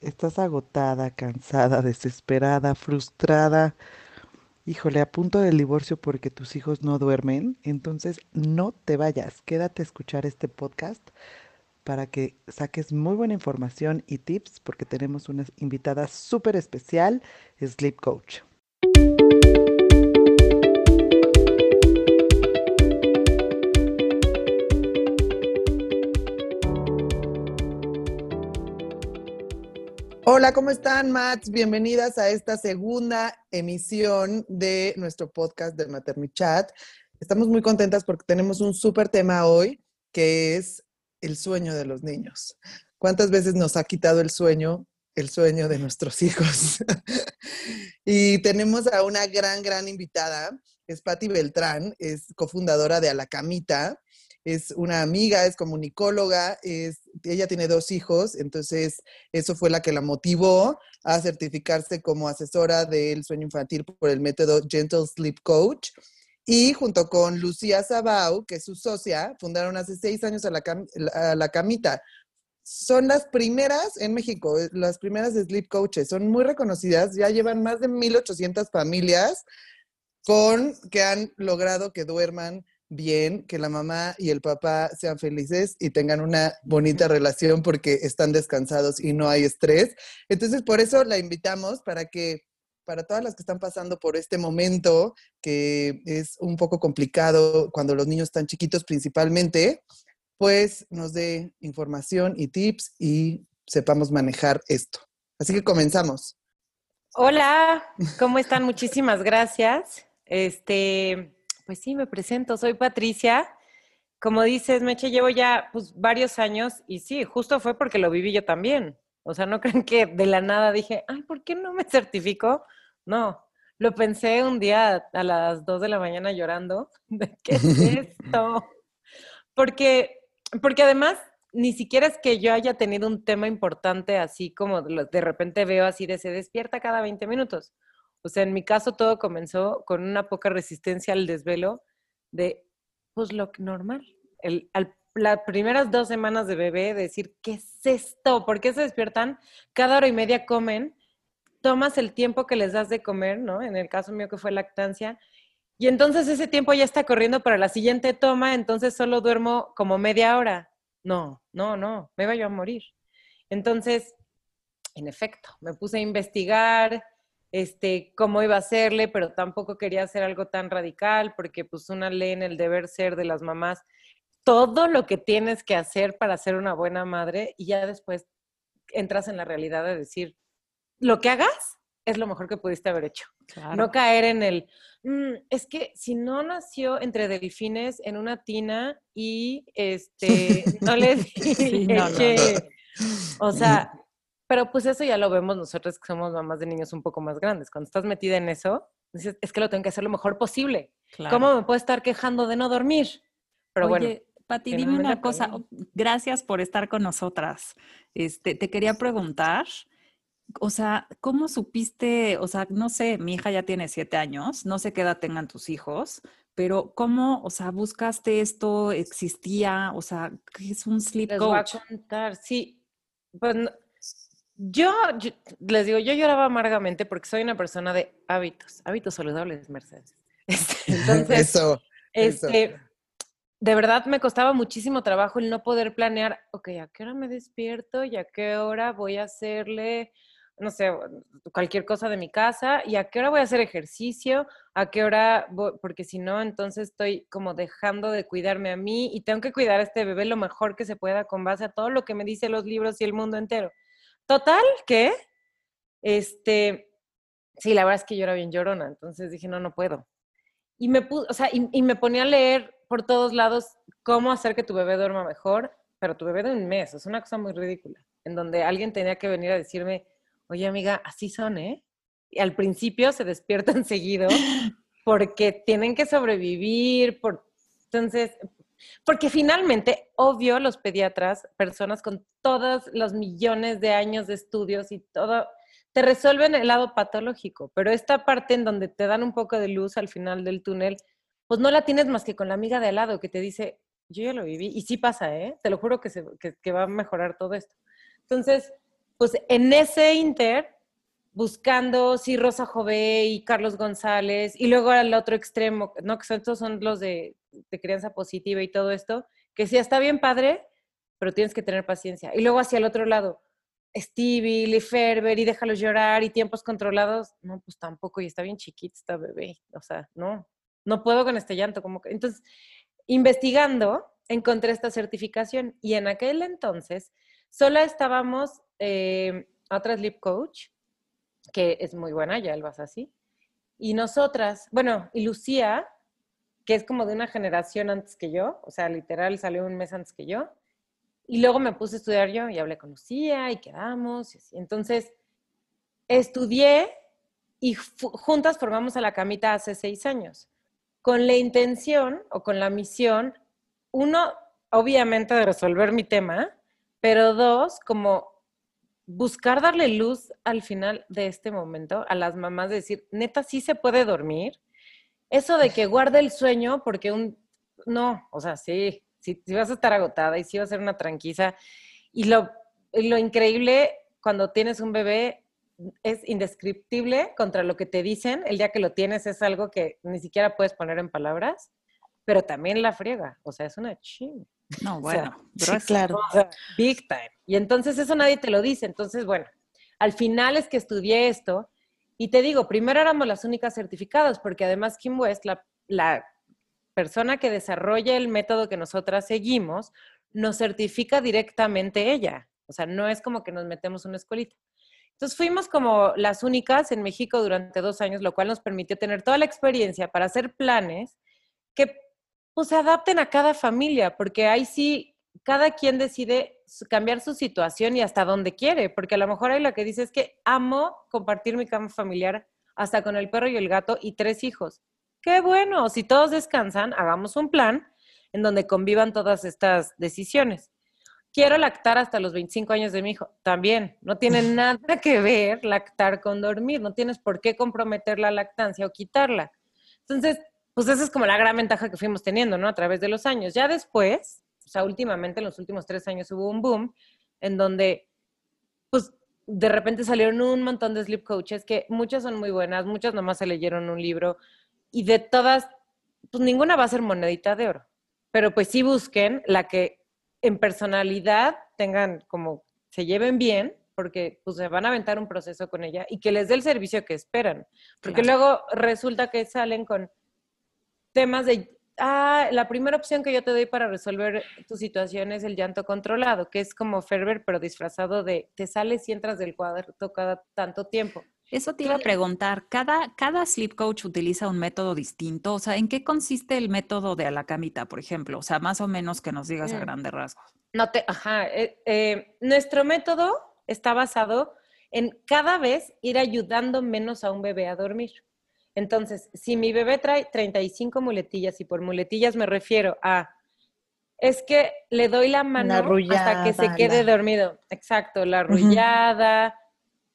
estás agotada, cansada, desesperada, frustrada, híjole, a punto del divorcio porque tus hijos no duermen, entonces no te vayas, quédate a escuchar este podcast para que saques muy buena información y tips porque tenemos una invitada súper especial, Sleep Coach. Hola, ¿cómo están, Mats? Bienvenidas a esta segunda emisión de nuestro podcast de Materni Chat. Estamos muy contentas porque tenemos un súper tema hoy, que es el sueño de los niños. ¿Cuántas veces nos ha quitado el sueño, el sueño de nuestros hijos? y tenemos a una gran, gran invitada, es Patti Beltrán, es cofundadora de A la Camita es una amiga, es comunicóloga, es, ella tiene dos hijos, entonces eso fue la que la motivó a certificarse como asesora del sueño infantil por el método Gentle Sleep Coach. Y junto con Lucía Sabau, que es su socia, fundaron hace seis años a la, a la Camita. Son las primeras en México, eh, las primeras sleep coaches. Son muy reconocidas, ya llevan más de 1.800 familias con que han logrado que duerman bien, que la mamá y el papá sean felices y tengan una bonita relación porque están descansados y no hay estrés. Entonces, por eso la invitamos para que para todas las que están pasando por este momento, que es un poco complicado cuando los niños están chiquitos principalmente, pues nos dé información y tips y sepamos manejar esto. Así que comenzamos. Hola, ¿cómo están? Muchísimas gracias. Este, pues sí, me presento, soy Patricia. Como dices, Meche, llevo ya pues, varios años y sí, justo fue porque lo viví yo también. O sea, no creen que de la nada dije, ay, ¿por qué no me certifico? No, lo pensé un día a las 2 de la mañana llorando, ¿de qué es esto? Porque, porque además ni siquiera es que yo haya tenido un tema importante así como de repente veo así de se despierta cada 20 minutos. O sea, en mi caso todo comenzó con una poca resistencia al desvelo de, pues lo normal. El, las primeras dos semanas de bebé, decir, ¿qué es esto? ¿Por qué se despiertan? Cada hora y media comen, tomas el tiempo que les das de comer, ¿no? En el caso mío que fue lactancia, y entonces ese tiempo ya está corriendo para la siguiente toma, entonces solo duermo como media hora. No, no, no, me voy a morir. Entonces, en efecto, me puse a investigar, este, cómo iba a hacerle, pero tampoco quería hacer algo tan radical porque pues una ley en el deber ser de las mamás, todo lo que tienes que hacer para ser una buena madre y ya después entras en la realidad de decir, lo que hagas es lo mejor que pudiste haber hecho. No caer en el, mm, es que si no nació entre delfines en una tina y este, no le dije, o sea, pero pues eso ya lo vemos nosotros que somos mamás de niños un poco más grandes. Cuando estás metida en eso, dices, es que lo tengo que hacer lo mejor posible. ¿Cómo me puedo estar quejando de no dormir? Pero Oye, bueno. Pati, dime una cosa. Gracias por estar con nosotras. Este, te quería preguntar, o sea, ¿cómo supiste? O sea, no sé, mi hija ya tiene siete años, no sé qué edad tengan tus hijos, pero ¿cómo, o sea, buscaste esto? ¿Existía? O sea, ¿qué es un sleep Les coach? voy a contar, sí. Pues yo, les digo, yo lloraba amargamente porque soy una persona de hábitos, hábitos saludables, Mercedes. Este, entonces, eso, este, de verdad me costaba muchísimo trabajo el no poder planear, ok, ¿a qué hora me despierto y a qué hora voy a hacerle, no sé, cualquier cosa de mi casa y a qué hora voy a hacer ejercicio, a qué hora, porque si no, entonces estoy como dejando de cuidarme a mí y tengo que cuidar a este bebé lo mejor que se pueda con base a todo lo que me dicen los libros y el mundo entero. Total, que, este, sí, la verdad es que yo era bien llorona, entonces dije, no, no puedo. Y me, o sea, y, me ponía a leer por todos lados cómo hacer que tu bebé duerma mejor, pero tu bebé de un mes, es una cosa muy ridícula, en donde alguien tenía que venir a decirme, oye amiga, así son, ¿eh? Y al principio se despiertan seguido porque tienen que sobrevivir, por... entonces porque finalmente, obvio, los pediatras, personas con todos los millones de años de estudios y todo, te resuelven el lado patológico, pero esta parte en donde te dan un poco de luz al final del túnel, pues no la tienes más que con la amiga de al lado que te dice, yo ya lo viví, y sí pasa, ¿eh? Te lo juro que, se, va a mejorar todo esto. Entonces, pues en ese inter, buscando, sí, Rosa Jové y Carlos González, y luego al otro extremo, ¿no? Que estos son los de, de crianza positiva y todo esto, que sí está bien padre, pero tienes que tener paciencia. Y luego hacia el otro lado, Stevie, Lee Ferber y déjalos llorar y tiempos controlados, no, pues tampoco, y está bien chiquita esta bebé, o sea, no, no puedo con este llanto, como que, entonces, investigando, encontré esta certificación y en aquel entonces solo estábamos eh, otra sleep coach, que es muy buena, ya él vas así, y nosotras, bueno, y Lucía, que es como de una generación antes que yo, o sea, literal salió un mes antes que yo, y luego me puse a estudiar yo y hablé con Lucía y quedamos. Entonces, estudié y juntas formamos a la camita hace seis años, con la intención o con la misión, uno, obviamente, de resolver mi tema, pero dos, como buscar darle luz al final de este momento a las mamás, de decir, neta, sí se puede dormir. Eso de que guarde el sueño, porque un, no, o sea, sí, si, vas a estar agotada y si va a ser una tranquila. Y lo, lo increíble cuando tienes un bebé es indescriptible contra lo que te dicen. El día que lo tienes es algo que ni siquiera puedes poner en palabras, pero también la friega. O sea, es una ching. No, bueno, claro. big time. Y entonces eso nadie te lo dice. Entonces, bueno, al final es que estudié esto y te digo, primero éramos las únicas certificadas, porque además Kim West, la, la persona que desarrolla el método que nosotras seguimos nos certifica directamente ella. O sea, no es como que nos metemos una escuelita. Entonces fuimos como las únicas en México durante dos años, lo cual nos permitió tener toda la experiencia para hacer planes que pues, se adapten a cada familia, porque ahí sí, cada quien decide cambiar su situación y hasta donde quiere, porque a lo mejor hay lo que dice es que amo compartir mi cama familiar hasta con el perro y el gato y tres hijos. Qué bueno, si todos descansan, hagamos un plan en donde convivan todas estas decisiones. Quiero lactar hasta los 25 años de mi hijo. También, no tiene nada que ver lactar con dormir, no tienes por qué comprometer la lactancia o quitarla. Entonces, pues esa es como la gran ventaja que fuimos teniendo, ¿no? A través de los años. Ya después, o sea, últimamente en los últimos tres años hubo un boom en donde, pues, de repente salieron un montón de sleep coaches que muchas son muy buenas, muchas nomás se leyeron un libro, y de todas, pues ninguna va a ser monedita de oro, pero pues sí busquen la que en personalidad tengan como, se lleven bien, porque pues se van a aventar un proceso con ella y que les dé el servicio que esperan, porque luego resulta que salen con temas de, ah, la primera opción que yo te doy para resolver tu situación es el llanto controlado, que es como Ferber, pero disfrazado de, te sales y entras del cuadro cada tanto tiempo. Eso te iba a preguntar, ¿cada, ¿cada sleep coach utiliza un método distinto? O sea, ¿en qué consiste el método de a la camita, por ejemplo? O sea, más o menos que nos digas a mm. grandes rasgos. No te, ajá, eh, eh, nuestro método está basado en cada vez ir ayudando menos a un bebé a dormir. Entonces, si mi bebé trae 35 muletillas, y por muletillas me refiero a, es que le doy la mano hasta que se quede dormido. Exacto, la arrullada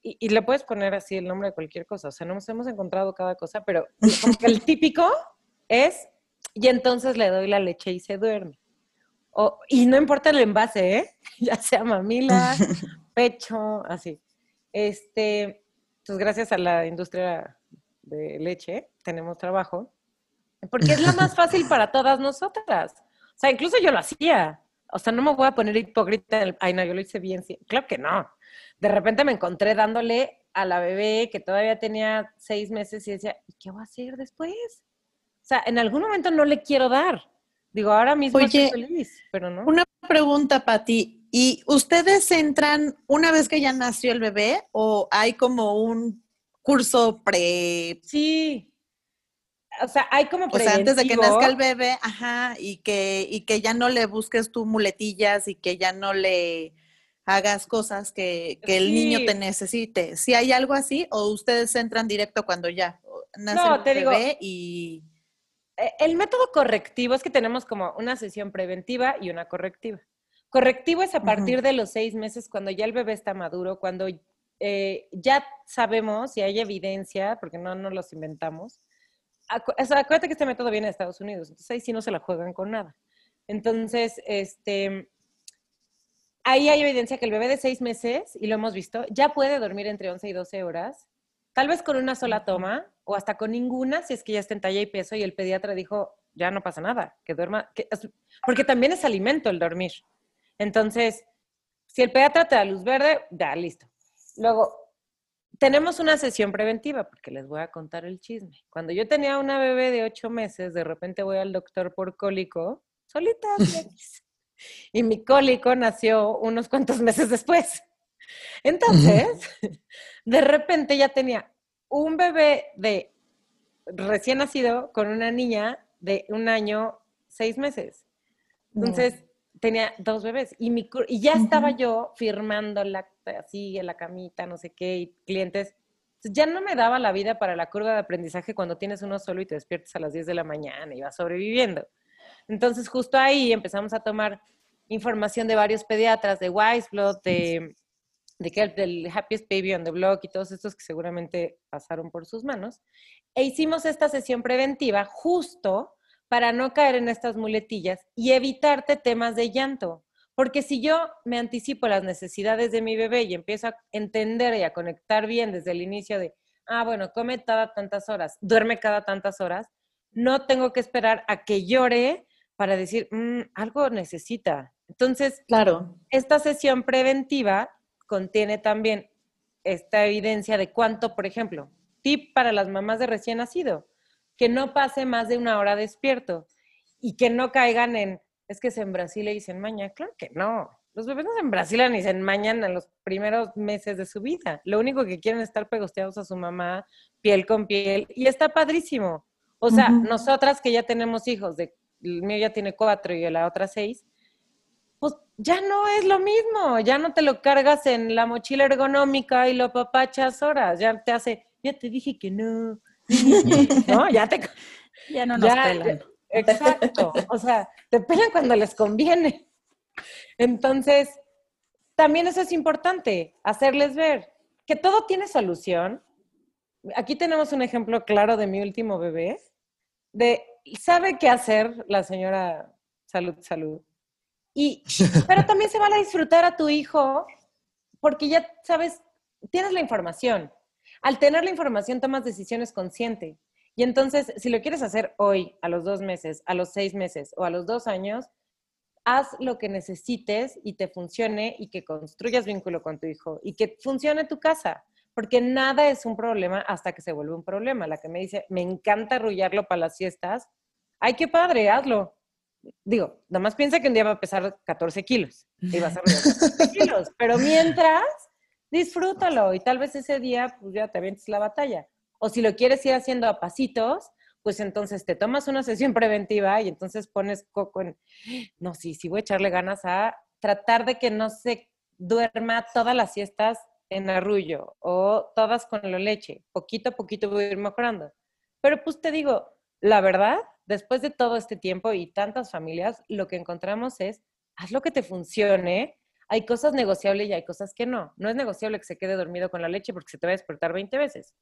y, le puedes poner así el nombre de cualquier cosa. O sea, no nos hemos encontrado cada cosa, pero el típico es, y entonces le doy la leche y se duerme. O, y no importa el envase, ¿eh? ya sea mamila, pecho, así. Este, pues gracias a la industria de leche tenemos trabajo, porque es la más fácil para todas nosotras. O sea, incluso yo lo hacía. O sea, no me voy a poner hipócrita en el, ay, no, yo lo hice bien. Sí. Claro que no de repente me encontré dándole a la bebé que todavía tenía seis meses y decía, ¿y qué voy a hacer después? O sea, en algún momento no le quiero dar. Digo, ahora mismo estoy feliz, pero no. Una pregunta para ti. ¿Y ustedes entran una vez que ya nació el bebé o hay como un curso pre... Sí. O sea, hay como O sea, antes de que nazca el bebé, ajá, y que, y que ya no le busques tú muletillas y que ya no le hagas cosas que, el niño te necesite. ¿Si hay algo así o ustedes entran directo cuando ya nace el bebé y... E, el método correctivo es que tenemos como una sesión preventiva y una correctiva. Correctivo es a partir de los seis meses, cuando ya el bebé está maduro, cuando eh, ya sabemos y hay evidencia, porque no nos los inventamos. acuérdate que este método viene de Estados Unidos, entonces ahí sí no se la juegan con nada. Entonces, este, ahí hay evidencia que el bebé de seis meses, y lo hemos visto, ya puede dormir entre 11 y 12 horas, tal vez con una sola toma o hasta con ninguna, si es que ya está en talla y peso y el pediatra dijo, ya no pasa nada, que duerma, porque también es alimento el dormir. Entonces, si el pediatra te da luz verde, ya, listo. Luego, tenemos una sesión preventiva, porque les voy a contar el chisme. Cuando yo tenía una bebé de ocho meses, de repente voy al doctor por cólico, solita, y mi cólico nació unos cuantos meses después. Entonces, de repente ya tenía un bebé de recién nacido con una niña de un año, seis meses. Entonces, tenía dos bebés y, mi, y ya estaba yo firmando la, así en la camita, no sé qué, y clientes. ya no me daba la vida para la curva de aprendizaje cuando tienes uno solo y te despiertas a las 10 de la mañana y vas sobreviviendo. Entonces, justo ahí empezamos a tomar información de varios pediatras, de Wiseblood, de, de del Happiest Baby on the Block y todos estos que seguramente pasaron por sus manos. E hicimos esta sesión preventiva justo para no caer en estas muletillas y evitarte temas de llanto. Porque si yo me anticipo las necesidades de mi bebé y empiezo a entender y a conectar bien desde el inicio de, ah, bueno, come cada tantas horas, duerme cada tantas horas, no tengo que esperar a que llore para decir, mm, algo necesita. Entonces, claro. esta sesión preventiva contiene también esta evidencia de cuánto, por ejemplo, tip para las mamás de recién nacido que no pase más de una hora despierto y que no caigan en, es que se en Brasil y se enmaña. Claro que no. Los bebés no se embrasilan ni se enmañan en los primeros meses de su vida. Lo único que quieren es estar pegosteados a su mamá, piel con piel, y está padrísimo. O sea, nosotras que ya tenemos hijos, de, el mío ya tiene cuatro y la otra seis, pues ya no es lo mismo, ya no te lo cargas en la mochila ergonómica y lo papachas horas, ya te hace, ya te dije que no, ¿no? Ya te... Ya no nos pelan. Exacto. O sea, te pelan cuando les conviene. Entonces, también eso es importante, hacerles ver que todo tiene solución. Aquí tenemos un ejemplo claro de mi último bebé, de sabe qué hacer la señora salud, salud. Y, pero también se van a disfrutar a tu hijo porque ya sabes, tienes la información. Al tener la información tomas decisiones consciente. Y entonces, si lo quieres hacer hoy, a los dos meses, a los seis meses o a los dos años, haz lo que necesites y te funcione y que construyas vínculo con tu hijo y que funcione tu casa. Porque nada es un problema hasta que se vuelve un problema. La que me dice, me encanta arrullarlo para las siestas. Ay, qué padre, hazlo. Digo, nada más piensa que un día va a pesar 14 kilos y vas a arrullar 14 kilos. Pero mientras, disfrútalo y tal vez ese día pues ya te avientes la batalla. O si lo quieres ir haciendo a pasitos, pues entonces te tomas una sesión preventiva y entonces pones coco en, no, sí, sí voy a echarle ganas a tratar de que no se duerma todas las siestas en arrullo o todas con la leche. Poquito a poquito voy a ir mejorando. Pero pues te digo, la verdad, después de todo este tiempo y tantas familias, lo que encontramos es, haz lo que te funcione hay cosas negociables y hay cosas que no. No es negociable que se quede dormido con la leche porque se te va a despertar 20 veces.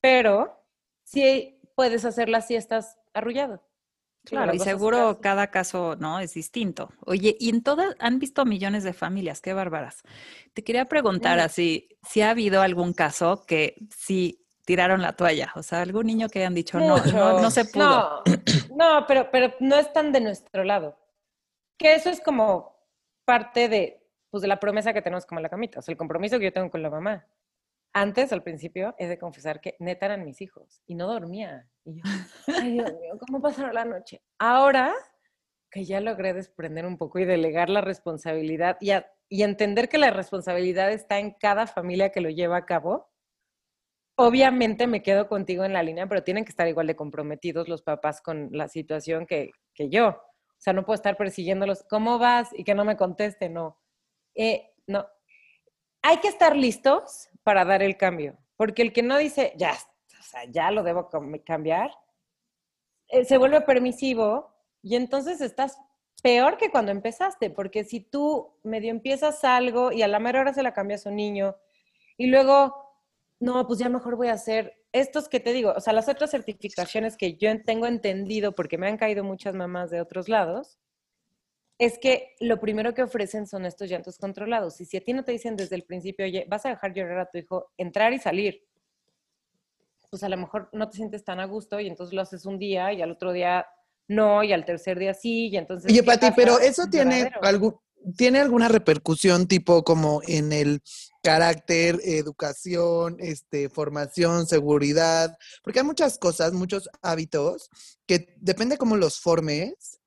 Pero sí puedes hacer las siestas arrullado. Claro, y seguro cada caso, ¿no? Es distinto. Oye, y en todas, han visto millones de familias, qué bárbaras. Te quería preguntar así, si ha habido algún caso que sí tiraron la toalla, o sea, algún niño que hayan dicho, no, no, se pudo. No, no, pero, pero no están de nuestro lado. Que eso es como parte de, pues de la promesa que tenemos como la camita, o sea, el compromiso que yo tengo con la mamá. Antes, al principio, es de confesar que neta eran mis hijos y no dormía. Y yo, ay Dios mío, ¿cómo pasaron la noche? Ahora que ya logré desprender un poco y delegar la responsabilidad y, y entender que la responsabilidad está en cada familia que lo lleva a cabo, obviamente me quedo contigo en la línea, pero tienen que estar igual de comprometidos los papás con la situación que, que yo. O sea, no puedo estar persiguiéndolos, ¿cómo vas? Y que no me conteste, no. Eh, no, hay que estar listos para dar el cambio, porque el que no dice, ya, o sea, ya lo debo cambiar, eh, se vuelve permisivo y entonces estás peor que cuando empezaste, porque si tú medio empiezas algo y a la mera hora se la cambias a un niño y luego, no, pues ya mejor voy a hacer estos que te digo, o sea, las otras certificaciones que yo tengo entendido, porque me han caído muchas mamás de otros lados, es que lo primero que ofrecen son estos llantos controlados. Y si a ti no te dicen desde el principio, oye, vas a dejar llorar a tu hijo, entrar y salir, pues a lo mejor no te sientes tan a gusto y entonces lo haces un día y al otro día no, y al tercer día sí, y entonces... Oye, Pati, pero eso tiene, algo, tiene alguna repercusión tipo como en el carácter, educación, este, formación, seguridad, porque hay muchas cosas, muchos hábitos que depende cómo los formes,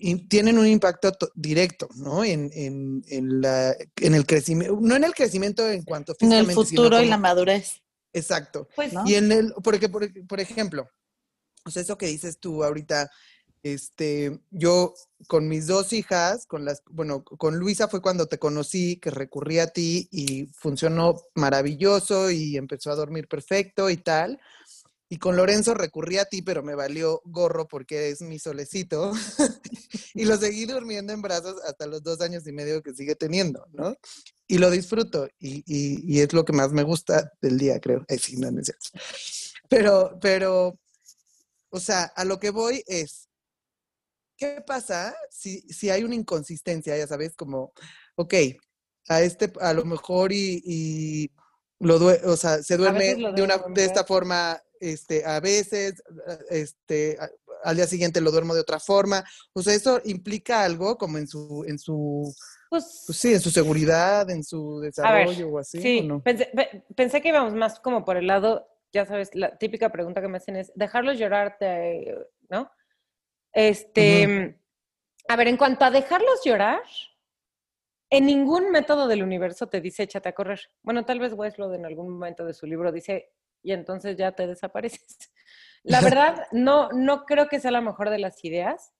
y, tienen un impacto directo, ¿no? En, en, en, la, en el crecimiento, no en el crecimiento en cuanto físicamente, En el futuro y la madurez. Exacto. Pues, Y en el, porque, por, por ejemplo, o sea, eso que dices tú ahorita, este, yo con mis dos hijas, con las, bueno, con Luisa fue cuando te conocí, que recurrí a ti y funcionó maravilloso y empezó a dormir perfecto y tal. Y con Lorenzo recurrí a ti, pero me valió gorro porque es mi solecito. y lo seguí durmiendo en brazos hasta los dos años y medio que sigue teniendo, ¿no? Y lo disfruto. Y, y, es lo que más me gusta del día, creo. Ay, sí, no, no es Pero, pero, o sea, a lo que voy es, ¿qué pasa si, si hay una inconsistencia? Ya sabes, como, ok, a este, a lo mejor y, y lo o sea, se duerme de, una, de esta forma este, a veces, este, al día siguiente lo duermo de otra forma. O sea, eso implica algo como en su, en su, pues, pues sí, en su seguridad, en su desarrollo o así. Sí, pensé, que íbamos más como por el lado, ya sabes, la típica pregunta que me hacen es, dejarlos llorarte, ¿no? Este, a ver, en cuanto a dejarlos llorar, en ningún método del universo te dice échate a correr. Bueno, tal vez Westlow en algún momento de su libro dice y entonces ya te desapareces. La verdad, no, no creo que sea la mejor de las ideas.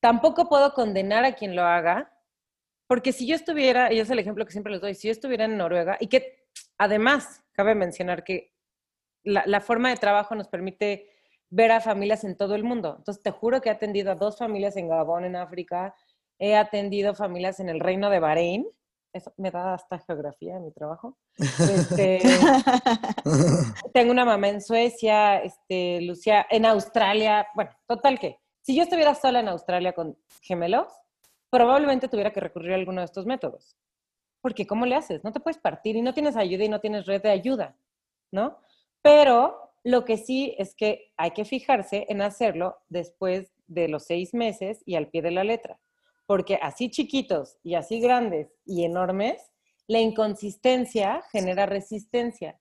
Tampoco puedo condenar a quien lo haga, porque si yo estuviera, y es el ejemplo que siempre les doy, si yo estuviera en Noruega, y que además cabe mencionar que la, la forma de trabajo nos permite ver a familias en todo el mundo. Entonces, te juro que he atendido a dos familias en Gabón, en África, he atendido familias en el reino de Bahrein, eso me da hasta geografía en mi trabajo. Este, tengo una mamá en Suecia, este, Lucia, en Australia. Bueno, total que, si yo estuviera sola en Australia con gemelos, probablemente tuviera que recurrir a alguno de estos métodos. Porque ¿cómo le haces? No te puedes partir y no tienes ayuda y no tienes red de ayuda, ¿no? Pero lo que sí es que hay que fijarse en hacerlo después de los seis meses y al pie de la letra porque así chiquitos y así grandes y enormes, la inconsistencia genera resistencia.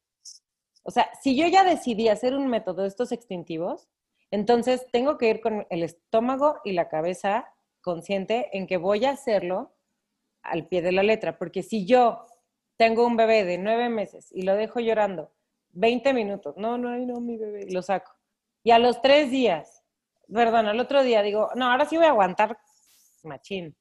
O sea, si yo ya decidí hacer un método de estos extintivos, entonces tengo que ir con el estómago y la cabeza consciente en que voy a hacerlo al pie de la letra, porque si yo tengo un bebé de nueve meses y lo dejo llorando 20 minutos, no, no, no, mi bebé, lo saco. Y a los tres días, perdón, al otro día digo, no, ahora sí voy a aguantar machín.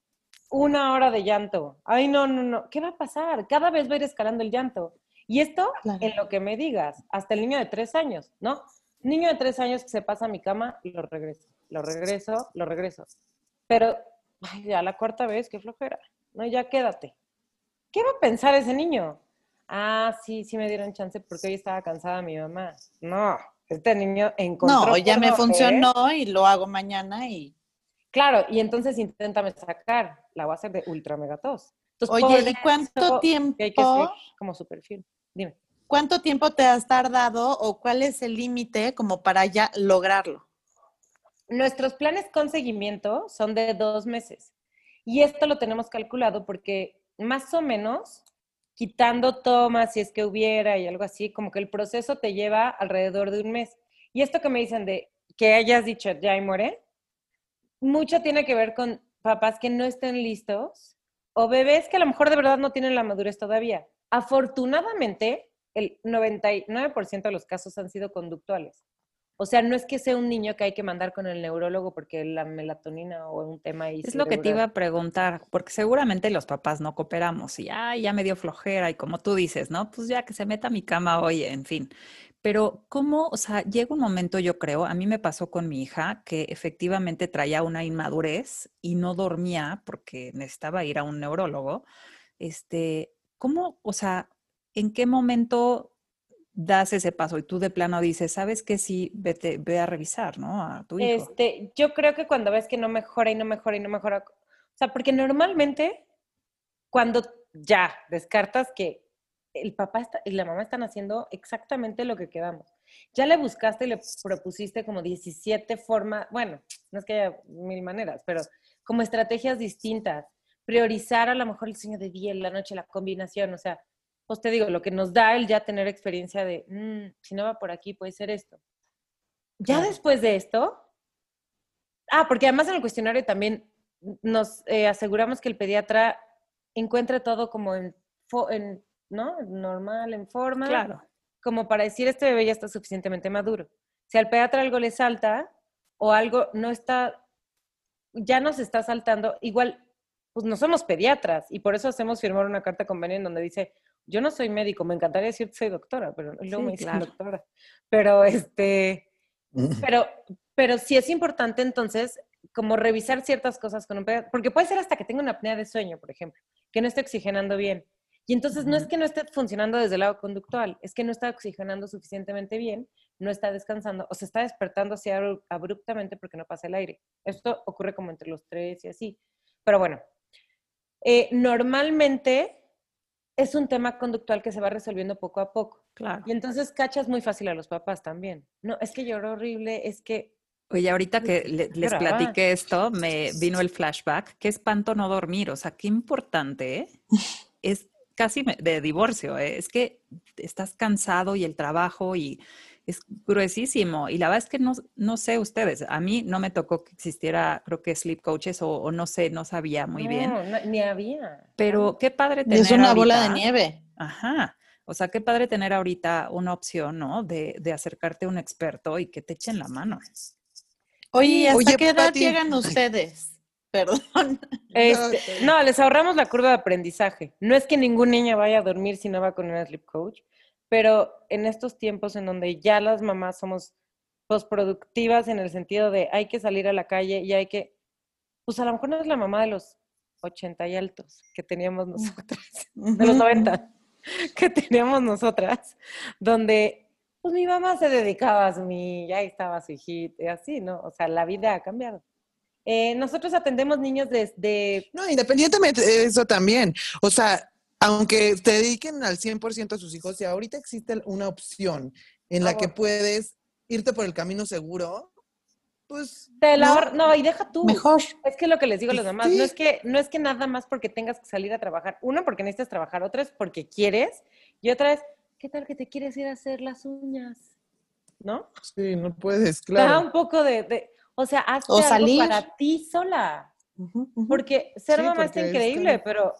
Una hora de llanto. Ay, no, no, no. ¿Qué va a pasar? Cada vez va a ir escalando el llanto. Y esto en lo que me digas, hasta el niño de tres años, ¿no? Niño de tres años que se pasa a mi cama, lo regreso, lo regreso, lo regreso. Pero, ay, ya la cuarta vez, qué flojera. No, ya quédate. ¿Qué va a pensar ese niño? Ah, sí, sí me dieron chance porque hoy estaba cansada mi mamá. No, este niño encontró. No, ya me funcionó y lo hago mañana y Claro, y entonces inténtame sacar, la voy a hacer de ultra megatos. Oye, ¿y cuánto tiempo? hay que como su perfil. Dime. ¿Cuánto tiempo te has tardado o cuál es el límite como para ya lograrlo? Nuestros planes con seguimiento son de dos meses. Y esto lo tenemos calculado porque más o menos, quitando tomas, si es que hubiera y algo así, como que el proceso te lleva alrededor de un mes. Y esto que me dicen de que hayas dicho ya y muere, mucho tiene que ver con papás que no estén listos o bebés que a lo mejor de verdad no tienen la madurez todavía. Afortunadamente, el 99% de los casos han sido conductuales. O sea, no es que sea un niño que hay que mandar con el neurólogo porque la melatonina o un tema ahí. Es lo que te iba a preguntar, porque seguramente los papás no cooperamos y ay, ya me dio flojera y como tú dices, ¿no? Pues ya que se meta a mi cama hoy, en fin. Pero cómo, o sea, llega un momento, yo creo, a mí me pasó con mi hija que efectivamente traía una inmadurez y no dormía porque necesitaba ir a un neurólogo. Este, ¿cómo, o sea, en qué momento das ese paso y tú de plano dices, sabes que sí, vete, ve a revisar, ¿no? A tu hijo. Este, yo creo que cuando ves que no mejora y no mejora y no mejora, O sea, porque normalmente cuando ya descartas que el papá y la mamá están haciendo exactamente lo que quedamos. Ya le buscaste y le propusiste como 17 formas, bueno, no es que haya mil maneras, pero como estrategias distintas. Priorizar a lo mejor el sueño de día, la noche, la combinación, o sea, pues te digo, lo que nos da el ya tener experiencia de, mm, si no va por aquí, puede ser esto. Ya después de esto, ah, porque además en el cuestionario también nos eh, aseguramos que el pediatra encuentre todo como en, en ¿no? Normal, en forma. Claro. Como para decir, este bebé ya está suficientemente maduro. Si al pediatra algo le salta o algo no está, ya nos está saltando, igual, pues no somos pediatras y por eso hacemos firmar una carta convenio en donde dice, yo no soy médico, me encantaría decir que soy doctora, pero luego me dicen doctora. Pero este, pero, pero sí es importante entonces como revisar ciertas cosas con un pediatra, porque puede ser hasta que tenga una apnea de sueño, por ejemplo, que no esté oxigenando bien. Y entonces no es que no esté funcionando desde el lado conductual, es que no está oxigenando suficientemente bien, no está descansando o se está despertando así abruptamente porque no pasa el aire. Esto ocurre como entre los tres y así. Pero bueno, eh, normalmente es un tema conductual que se va resolviendo poco a poco. Claro. Y entonces cachas muy fácil a los papás también. No, es que lloró horrible, es que... Oye, ahorita que les platiqué esto, me vino el flashback. Qué espanto no dormir. O sea, qué importante ¿eh? es casi de divorcio, ¿eh? es que estás cansado y el trabajo y es gruesísimo. Y la verdad es que no, no sé ustedes, a mí no me tocó que existiera, creo que sleep coaches o, no sé, no sabía muy bien. No, ni había. Pero qué padre tener. Es una bola de nieve. Ajá. O sea, qué padre tener ahorita una opción, ¿no? De, de acercarte a un experto y que te echen la mano. Oye, ¿hasta qué edad llegan ustedes? Perdón. Este, no, les ahorramos la curva de aprendizaje. No es que ningún niño vaya a dormir si no va con un sleep coach, pero en estos tiempos en donde ya las mamás somos postproductivas en el sentido de hay que salir a la calle y hay que, pues a lo mejor no es la mamá de los 80 y altos que teníamos nosotras, de los 90 que teníamos nosotras, donde pues mi mamá se dedicaba a su, ya estaba su hijita y así, ¿no? O sea, la vida ha cambiado. Eh, nosotros atendemos niños desde... No, independientemente de eso también. O sea, aunque te dediquen al 100% a sus hijos, si ahorita existe una opción en la que puedes irte por el camino seguro, pues... Te la, no, y deja tú. Mejor. Es que lo que les digo a los demás, no, es que, no es que nada más porque tengas que salir a trabajar. Uno, porque necesitas trabajar. Otra es porque quieres. Y otra es, ¿qué tal que te quieres ir a hacer las uñas? ¿No? Sí, no puedes, claro. Da un poco de o sea, hazte algo para ti sola. Porque ser mamá está increíble, pero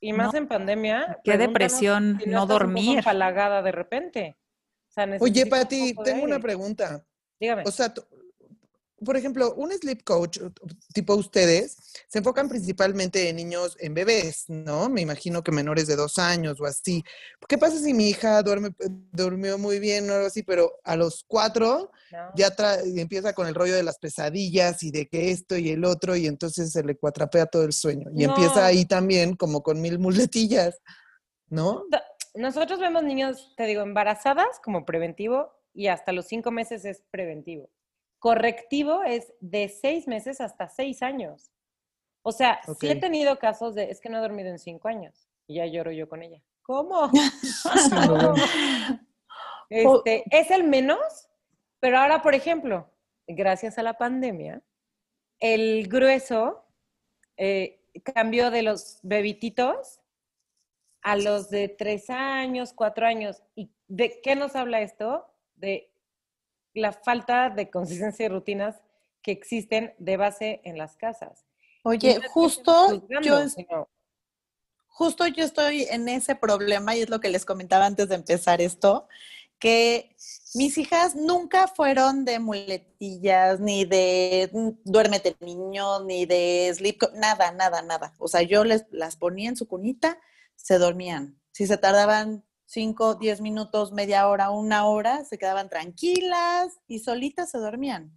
y más en pandemia. Qué depresión no, dormir. Un de repente. Oye, Pati, tengo una pregunta. Dígame. O sea, por ejemplo, un sleep coach tipo ustedes se enfocan principalmente en niños, en bebés, ¿no? Me imagino que menores de dos años o así. ¿Qué pasa si mi hija duerme, durmió muy bien o algo así, pero a los cuatro ya empieza con el rollo de las pesadillas y de que esto y el otro y entonces se le cuatrapea todo el sueño y empieza ahí también como con mil muletillas, ¿no? Nosotros vemos niños, te digo, embarazadas como preventivo y hasta los cinco meses es preventivo correctivo es de seis meses hasta seis años. O sea, sí he tenido casos de, es que no he dormido en cinco años y ya lloro yo con ella. ¿Cómo? este, es el menos, pero ahora, por ejemplo, gracias a la pandemia, el grueso eh, cambió de los bebititos a los de tres años, cuatro años. ¿Y de qué nos habla esto? De la falta de consistencia y rutinas que existen de base en las casas. Oye, justo yo, justo yo estoy en ese problema y es lo que les comentaba antes de empezar esto, que mis hijas nunca fueron de muletillas, ni de duérmete niño, ni de sleep, nada, nada, nada. O sea, yo les las ponía en su cunita, se dormían. Si se tardaban 5, 10 minutos, media hora, una hora, se quedaban tranquilas y solitas se dormían.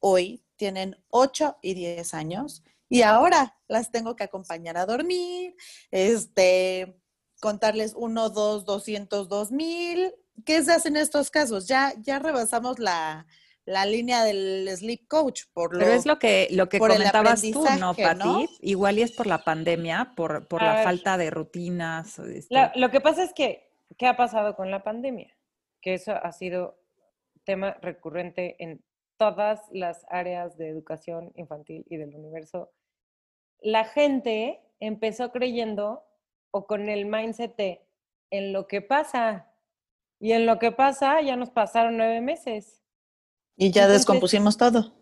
Hoy tienen 8 y 10 años y ahora las tengo que acompañar a dormir, este, contarles 1, 2, 200, 2000. ¿Qué se hace en estos casos? Ya, ya rebasamos la la línea del sleep coach. Por lo, Pero es lo que, lo que comentabas tú, ¿no, Pati? Igual y es por la pandemia, por, por la falta de rutinas. Este lo que pasa es que, ¿qué ha pasado con la pandemia? Que eso ha sido tema recurrente en todas las áreas de educación infantil y del universo. La gente empezó creyendo o con el mindset de en lo que pasa. Y en lo que pasa ya nos pasaron nueve meses. Y ya descompusimos todo.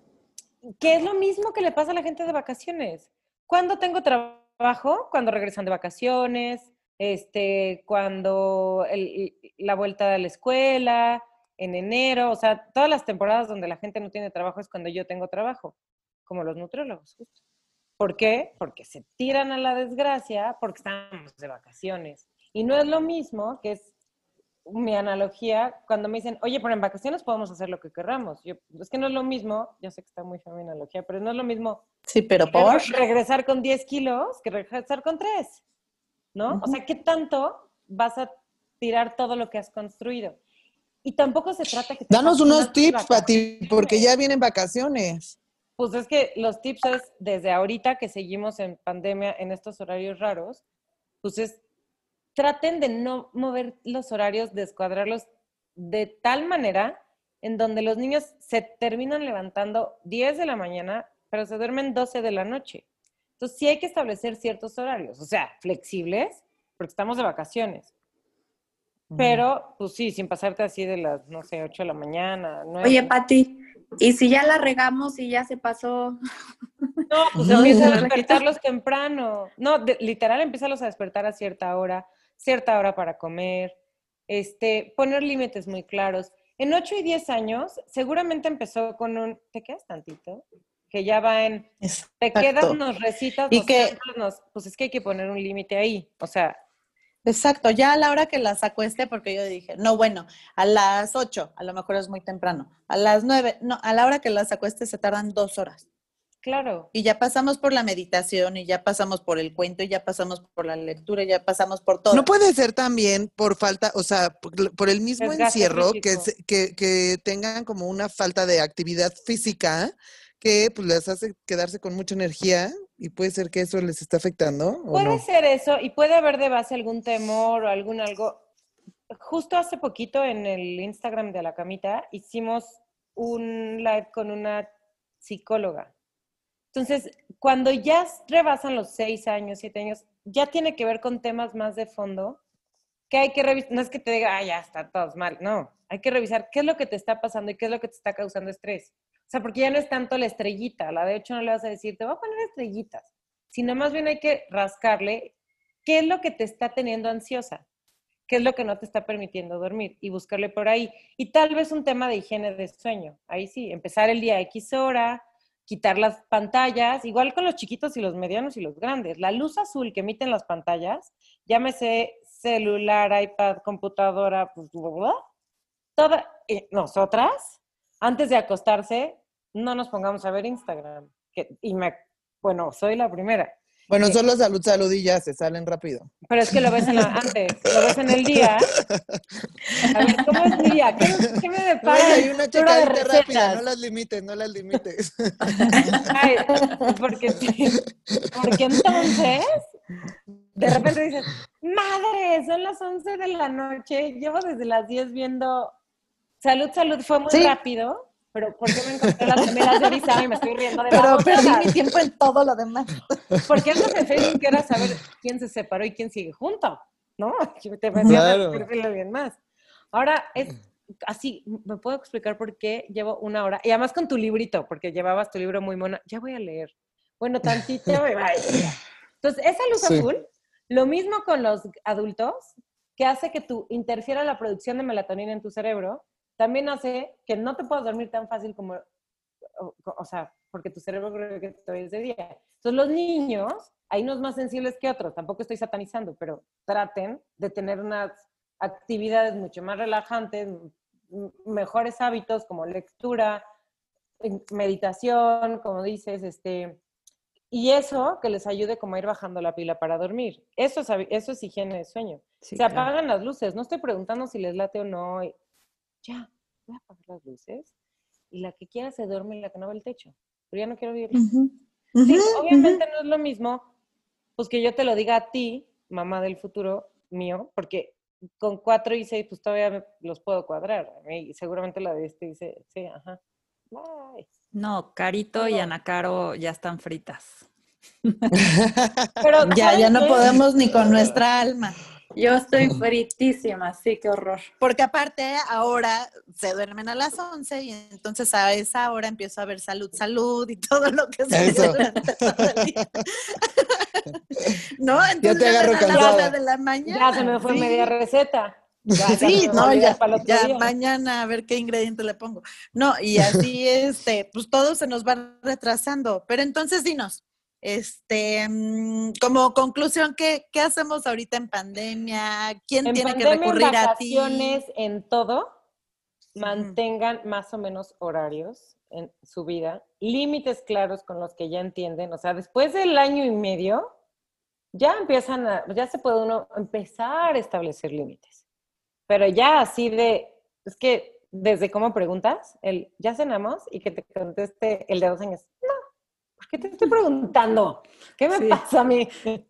Que es lo mismo que le pasa a la gente de vacaciones. ¿Cuándo tengo trabajo? Cuando regresan de vacaciones, este, cuando la vuelta a la escuela, en enero, o sea, todas las temporadas donde la gente no tiene trabajo es cuando yo tengo trabajo, como los nutriólogos, justo. ¿Por qué? Porque se tiran a la desgracia porque estamos de vacaciones. Y no es lo mismo que es mi analogía cuando me dicen, oye, pero en vacaciones podemos hacer lo que querramos. Yo, es que no es lo mismo, yo sé que está muy fea mi analogía, pero no es lo mismo. Sí, pero por. Regresar con 10 kilos que regresar con 3. ¿No? O sea, ¿qué tanto vas a tirar todo lo que has construido? Y tampoco se trata que... Danos unos tips, Pati, porque ya vienen vacaciones. Pues es que los tips es, desde ahorita que seguimos en pandemia, en estos horarios raros, pues es, traten de no mover los horarios, descuadrarlos de tal manera en donde los niños se terminan levantando 10 de la mañana, pero se duermen 12 de la noche. Entonces sí hay que establecer ciertos horarios, o sea, flexibles, porque estamos de vacaciones. Pero, pues sí, sin pasarte así de las, no sé, 8 de la mañana. Oye, Pati, ¿y si ya la regamos y ya se pasó? No, pues empieza a despertarlos temprano. No, literal, empieza a despertar a cierta hora, cierta hora para comer, este, poner límites muy claros. En 8 y 10 años, seguramente empezó con un, ¿te quedas tantito? Que ya va en, te quedas, nos recitas, y que, pues es que hay que poner un límite ahí. O sea, Exacto, ya a la hora que las acueste, porque yo dije, no, bueno, a las 8, a lo mejor es muy temprano, a las 9, no, a la hora que las acueste se tardan dos horas. Claro. Y ya pasamos por la meditación, y ya pasamos por el cuento, y ya pasamos por la lectura, y ya pasamos por todo. No puede ser también por falta, o sea, por, el mismo encierro, que, que, que tengan como una falta de actividad física que pues les hace quedarse con mucha energía y puede ser que eso les está afectando. puede ser eso y puede haber de base algún temor o algún algo. Justo hace poquito en el Instagram de la camita hicimos un live con una psicóloga. Entonces, cuando ya rebasan los seis años, siete años, ya tiene que ver con temas más de fondo que hay que revisar. No es que te diga, ah, ya está todo mal. No, hay que revisar qué es lo que te está pasando y qué es lo que te está causando estrés. O sea, porque ya no es tanto la estrellita, la de hecho no le vas a decir, te voy a poner estrellitas, sino más bien hay que rascarle qué es lo que te está teniendo ansiosa, qué es lo que no te está permitiendo dormir y buscarle por ahí. Y tal vez un tema de higiene de sueño, ahí sí, empezar el día X hora, quitar las pantallas, igual con los chiquitos y los medianos y los grandes. La luz azul que emiten las pantallas, llámese celular, iPad, computadora, pues, toda, eh, nosotras antes de acostarse, no nos pongamos a ver Instagram. y me, bueno, soy la primera. Bueno, solo salud, salud y ya se salen rápido. Pero es que lo ves en la, antes, lo ves en el día. A ver, ¿cómo es el día? ¿Qué, me depara? hay una checadita rápida, no las limites, no las limites. Ay, porque, porque entonces, de repente dices, madre, son las 11 de la noche, llevo desde las 10 viendo Salud, salud, fue muy rápido, pero ¿por qué me encontré las gemelas de y me estoy riendo de Pero perdí mi tiempo en todo lo demás. Porque antes en Facebook era saber quién se separó y quién sigue junto, ¿no? Te claro. perfil alguien más. Ahora es así, ¿me puedo explicar por qué llevo una hora? Y además con tu librito, porque llevabas tu libro muy mono. Ya voy a leer. Bueno, tantito me va Entonces, esa luz azul, lo mismo con los adultos, que hace que tú interfiera la producción de melatonina en tu cerebro también hace que no te puedas dormir tan fácil como, o, sea, porque tu cerebro cree que todavía es de día. Entonces los niños, hay unos más sensibles que otros, tampoco estoy satanizando, pero traten de tener unas actividades mucho más relajantes, mejores hábitos como lectura, meditación, como dices, este, y eso que les ayude como a ir bajando la pila para dormir. Eso es, eso es higiene de sueño. Se apagan las luces. No estoy preguntando si les late o no ya, voy a apagar las luces. y la que quiera se duerme y la que no ve el techo. Pero ya no quiero vivir. sí, obviamente no es lo mismo, pues que yo te lo diga a ti, mamá del futuro mío, porque con cuatro y seis, pues todavía los puedo cuadrar. Y seguramente la de este dice, sí, ajá. No, Carito y Ana Caro ya están fritas. Pero ya, ya no podemos ni con nuestra alma. Yo estoy fritísima, sí, qué horror. Porque aparte ahora se duermen a las 11 y entonces a esa hora empiezo a ver salud, salud y todo lo que se durante todo el día. ¿No? Entonces ya te agarro cansada. de la mañana. Ya se me fue media receta. sí, no, ya, ya mañana a ver qué ingrediente le pongo. No, y así, este, pues todo se nos va retrasando. Pero entonces dinos, este, mm, como conclusión, ¿qué, ¿qué, hacemos ahorita en pandemia? ¿Quién tiene que recurrir a ti? En todo, mantengan más o menos horarios en su vida, límites claros con los que ya entienden. O sea, después del año y medio, ya empiezan a, ya se puede uno empezar a establecer límites. Pero ya así de, es que desde cómo preguntas, el ya cenamos y que te conteste el de dos años, no, ¿Qué te estoy preguntando? ¿Qué me pasa a mí?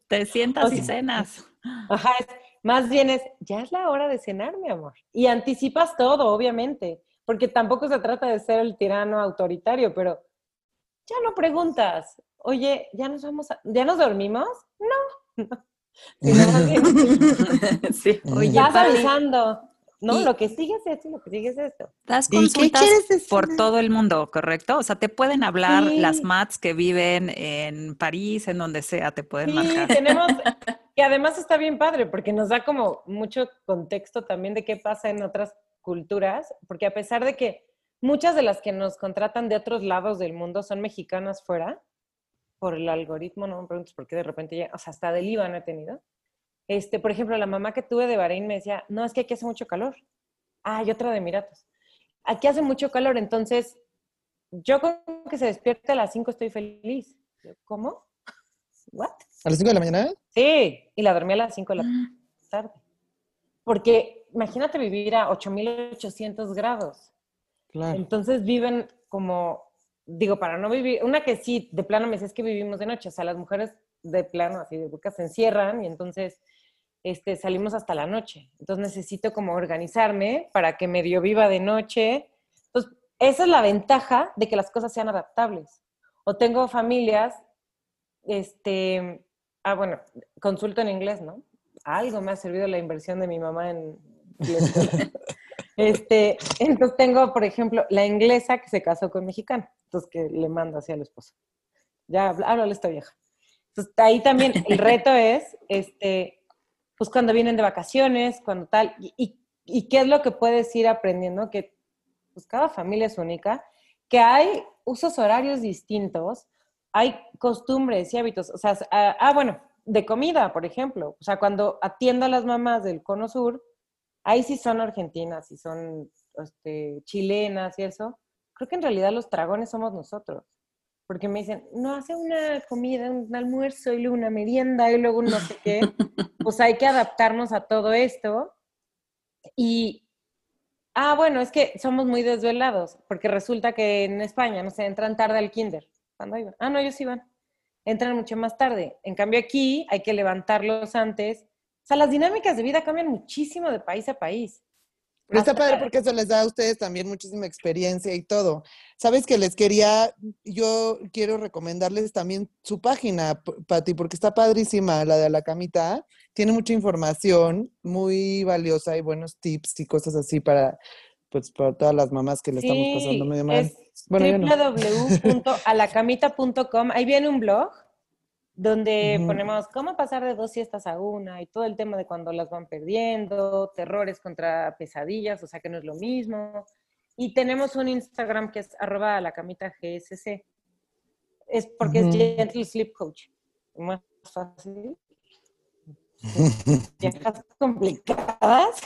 Te sientas y cenas. Ajá, más bien es, ya es la hora de cenar, mi amor. Y anticipas todo, obviamente, porque tampoco se trata de ser el tirano autoritario, pero ya no preguntas, oye, ¿ya nos vamos ¿ya nos dormimos? No. sí. Oye, vas avisando. No, lo que sigue es esto y lo que sigue es esto. Das consultas por todo el mundo, ¿correcto? O sea, te pueden hablar las mats que viven en París, en donde sea, te pueden sí, marcar. tenemos, que además está bien padre, porque nos da como mucho contexto también de qué pasa en otras culturas, porque a pesar de que muchas de las que nos contratan de otros lados del mundo son mexicanas fuera, por el algoritmo, no me preguntes por qué de repente ya, o sea, hasta del Líbano he tenido, este, por ejemplo, la mamá que tuve de Bahrein me decía, no, es que aquí hace mucho calor. Ah, y otra de Emiratos. Aquí hace mucho calor, entonces yo con que se despierte a las 5 estoy feliz. ¿Cómo? ¿What? ¿A las 5 de la mañana? Sí, y la dormí a las 5 de la tarde. Porque imagínate vivir a 8800 grados. Claro. Entonces viven como, digo, para no vivir, una que sí, de plano me dice es que vivimos de noche, o sea, las mujeres de plano, así de boca, se encierran y entonces este, salimos hasta la noche. Entonces necesito como organizarme para que medio viva de noche. Entonces, esa es la ventaja de que las cosas sean adaptables. O tengo familias, este, ah, bueno, consulto en inglés, ¿no? Algo me ha servido la inversión de mi mamá en este, entonces tengo, por ejemplo, la inglesa que se casó con mexicano, entonces que le mando así al esposo. Ya, háblale esta vieja. Entonces, ahí también el reto es, este, pues cuando vienen de vacaciones, cuando tal, y, y, qué es lo que puedes ir aprendiendo, que pues cada familia es única, que hay usos horarios distintos, hay costumbres y hábitos, o sea, ah, ah, bueno, de comida, por ejemplo, o sea, cuando atiendo a las mamás del Cono Sur, ahí sí son argentinas y son este, chilenas y eso, creo que en realidad los dragones somos nosotros porque me dicen, no, hace una comida, un almuerzo y luego una merienda y luego no sé qué, pues hay que adaptarnos a todo esto. Y, ah, bueno, es que somos muy desvelados, porque resulta que en España, no sé, entran tarde al kinder. ¿Cuándo iban? Ah, no, ellos iban. Entran mucho más tarde. En cambio aquí hay que levantarlos antes. O sea, las dinámicas de vida cambian muchísimo de país a país. Pero está padre porque eso les da a ustedes también muchísima experiencia y todo. Sabes que les quería, yo quiero recomendarles también su página, Pati, porque está padrísima, la de la camita. Tiene mucha información muy valiosa y buenos tips y cosas así para, pues, para todas las mamás que le estamos pasando medio mal. Es bueno, www.alacamita.com. Ahí viene un blog donde ponemos cómo pasar de dos siestas a una y todo el tema de cuando las van perdiendo, terrores contra pesadillas, o sea que no es lo mismo. Y tenemos un Instagram que es arroba la camita GSC. Es porque es Gentle Sleep Coach. Más fácil. Viejas complicadas.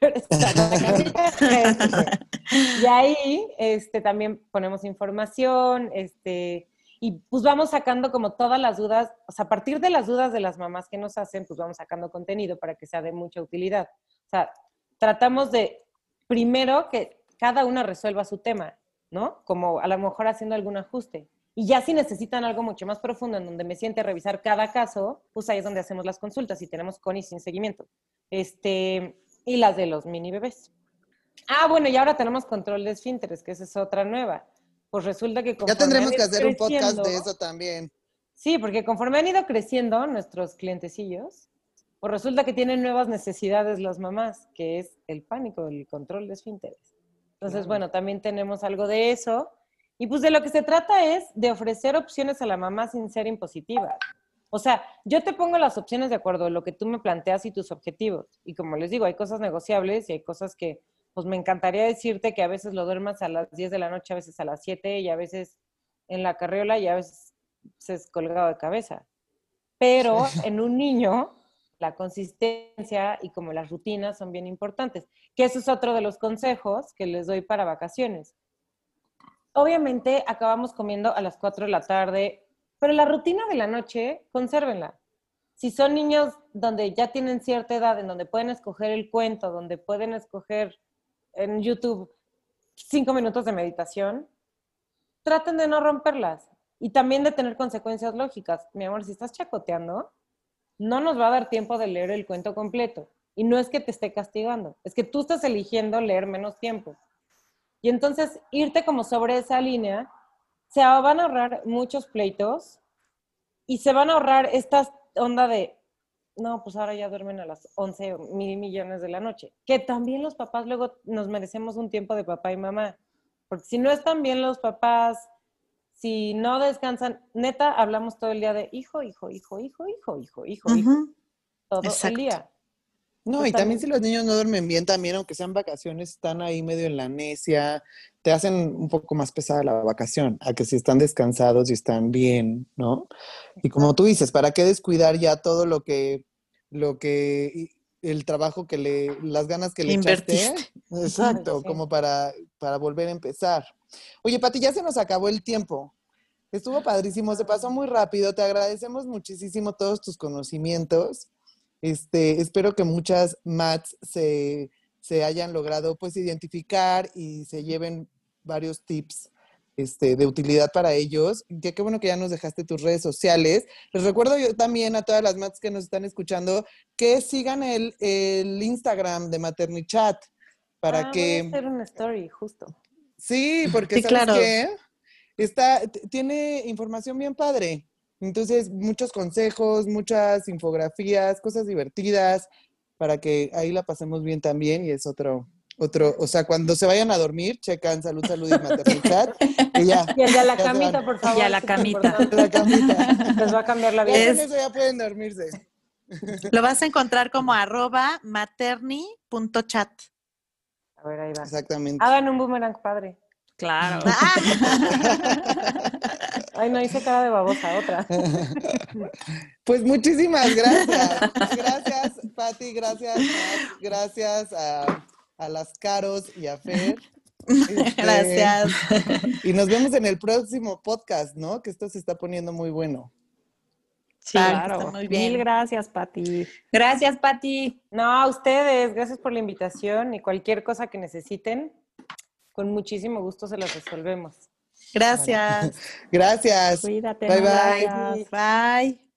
y ahí este, también ponemos información, este, y pues vamos sacando como todas las dudas, o sea, a partir de las dudas de las mamás que nos hacen, pues vamos sacando contenido para que sea de mucha utilidad. O sea, tratamos de primero que cada una resuelva su tema ¿no? Como a lo mejor haciendo algún ajuste. Y ya si necesitan algo mucho más profundo en donde me siente revisar cada caso, pues ahí es donde hacemos las consultas y tenemos con y sin seguimiento. Este, y las de los mini bebés. Ah, bueno, y ahora tenemos control de esfínteres, que esa es otra nueva. Pues resulta que... Ya tendremos que hacer un podcast de eso también. Sí, porque conforme han ido creciendo nuestros clientecillos, pues resulta que tienen nuevas necesidades las mamás, que es el pánico, el control de esfínteres. Entonces, bueno, también tenemos algo de eso. Y pues de lo que se trata es de ofrecer opciones a la mamá sin ser impositiva. O sea, yo te pongo las opciones de acuerdo a lo que tú me planteas y tus objetivos. Y como les digo, hay cosas negociables y hay cosas que, pues me encantaría decirte que a veces lo duermas a las 10 de la noche, a veces a las 7 y a veces en la carriola y a veces se es colgado de cabeza. Pero en un niño, la consistencia y como las rutinas son bien importantes. Que eso es otro de los consejos que les doy para vacaciones. Obviamente acabamos comiendo a las 4 de la tarde, pero la rutina de la noche, consérvenla. Si son niños donde ya tienen cierta edad, en donde pueden escoger el cuento, donde pueden escoger en YouTube cinco minutos de meditación, traten de no romperlas y también de tener consecuencias lógicas. Mi amor, si estás chacoteando, no nos va a dar tiempo de leer el cuento completo. Y no es que te esté castigando, es que tú estás eligiendo leer menos tiempo. Y entonces irte como sobre esa línea se van a ahorrar muchos pleitos y se van a ahorrar esta onda de, no, pues ahora ya duermen a las 11 mil millones de la noche. Que también los papás luego nos merecemos un tiempo de papá y mamá. Porque si no están bien los papás, si no descansan, neta, hablamos todo el día de hijo, hijo, hijo, hijo, hijo, hijo, hijo, hijo. Todo el día. No, y también si los niños no duermen bien, también aunque sean vacaciones, están ahí medio en la necia, te hacen un poco más pesada la vacación, a que si están descansados y están bien, ¿no? Y como tú dices, ¿para qué descuidar ya todo lo que, lo que, el trabajo que le, las ganas que le Invertiste. Exacto, como para, para volver a empezar. Oye, Pati, ya se nos acabó el tiempo. Estuvo padrísimo, se pasó muy rápido. Te agradecemos muchísimo todos tus conocimientos. Este, espero que muchas mats se, hayan logrado pues identificar y se lleven varios tips este, de utilidad para ellos. Ya qué bueno que ya nos dejaste tus redes sociales. Les recuerdo yo también a todas las mats que nos están escuchando que sigan el, el Instagram de Maternichat para ah, que... Voy a hacer una story, justo. Sí, porque ¿sabes qué? Está, tiene información bien padre. Entonces, muchos consejos, muchas infografías, cosas divertidas para que ahí la pasemos bien también y es otro, otro, o sea, cuando se vayan a dormir, checan salud, salud y maternidad y ya. Y el de la camita, por favor. Y a la camita. La camita. Les va a cambiar la vida. Ya con eso ya pueden dormirse. Lo vas a encontrar como arroba materni.chat. A ver, ahí va. Exactamente. Hagan un boomerang padre. Claro. Ay, no hice cara de babosa, otra. Pues muchísimas gracias. Gracias, Patti, gracias, gracias a, a, las Caros y a Fer. Este, gracias. Y nos vemos en el próximo podcast, ¿no? Que esto se está poniendo muy bueno. Sí, claro. Muy bien. Mil gracias, Pati. Gracias, Pati. No, a ustedes, gracias por la invitación y cualquier cosa que necesiten, con muchísimo gusto se las resolvemos. Gracias. Gracias. Cuídate. Bye, bye. Bye.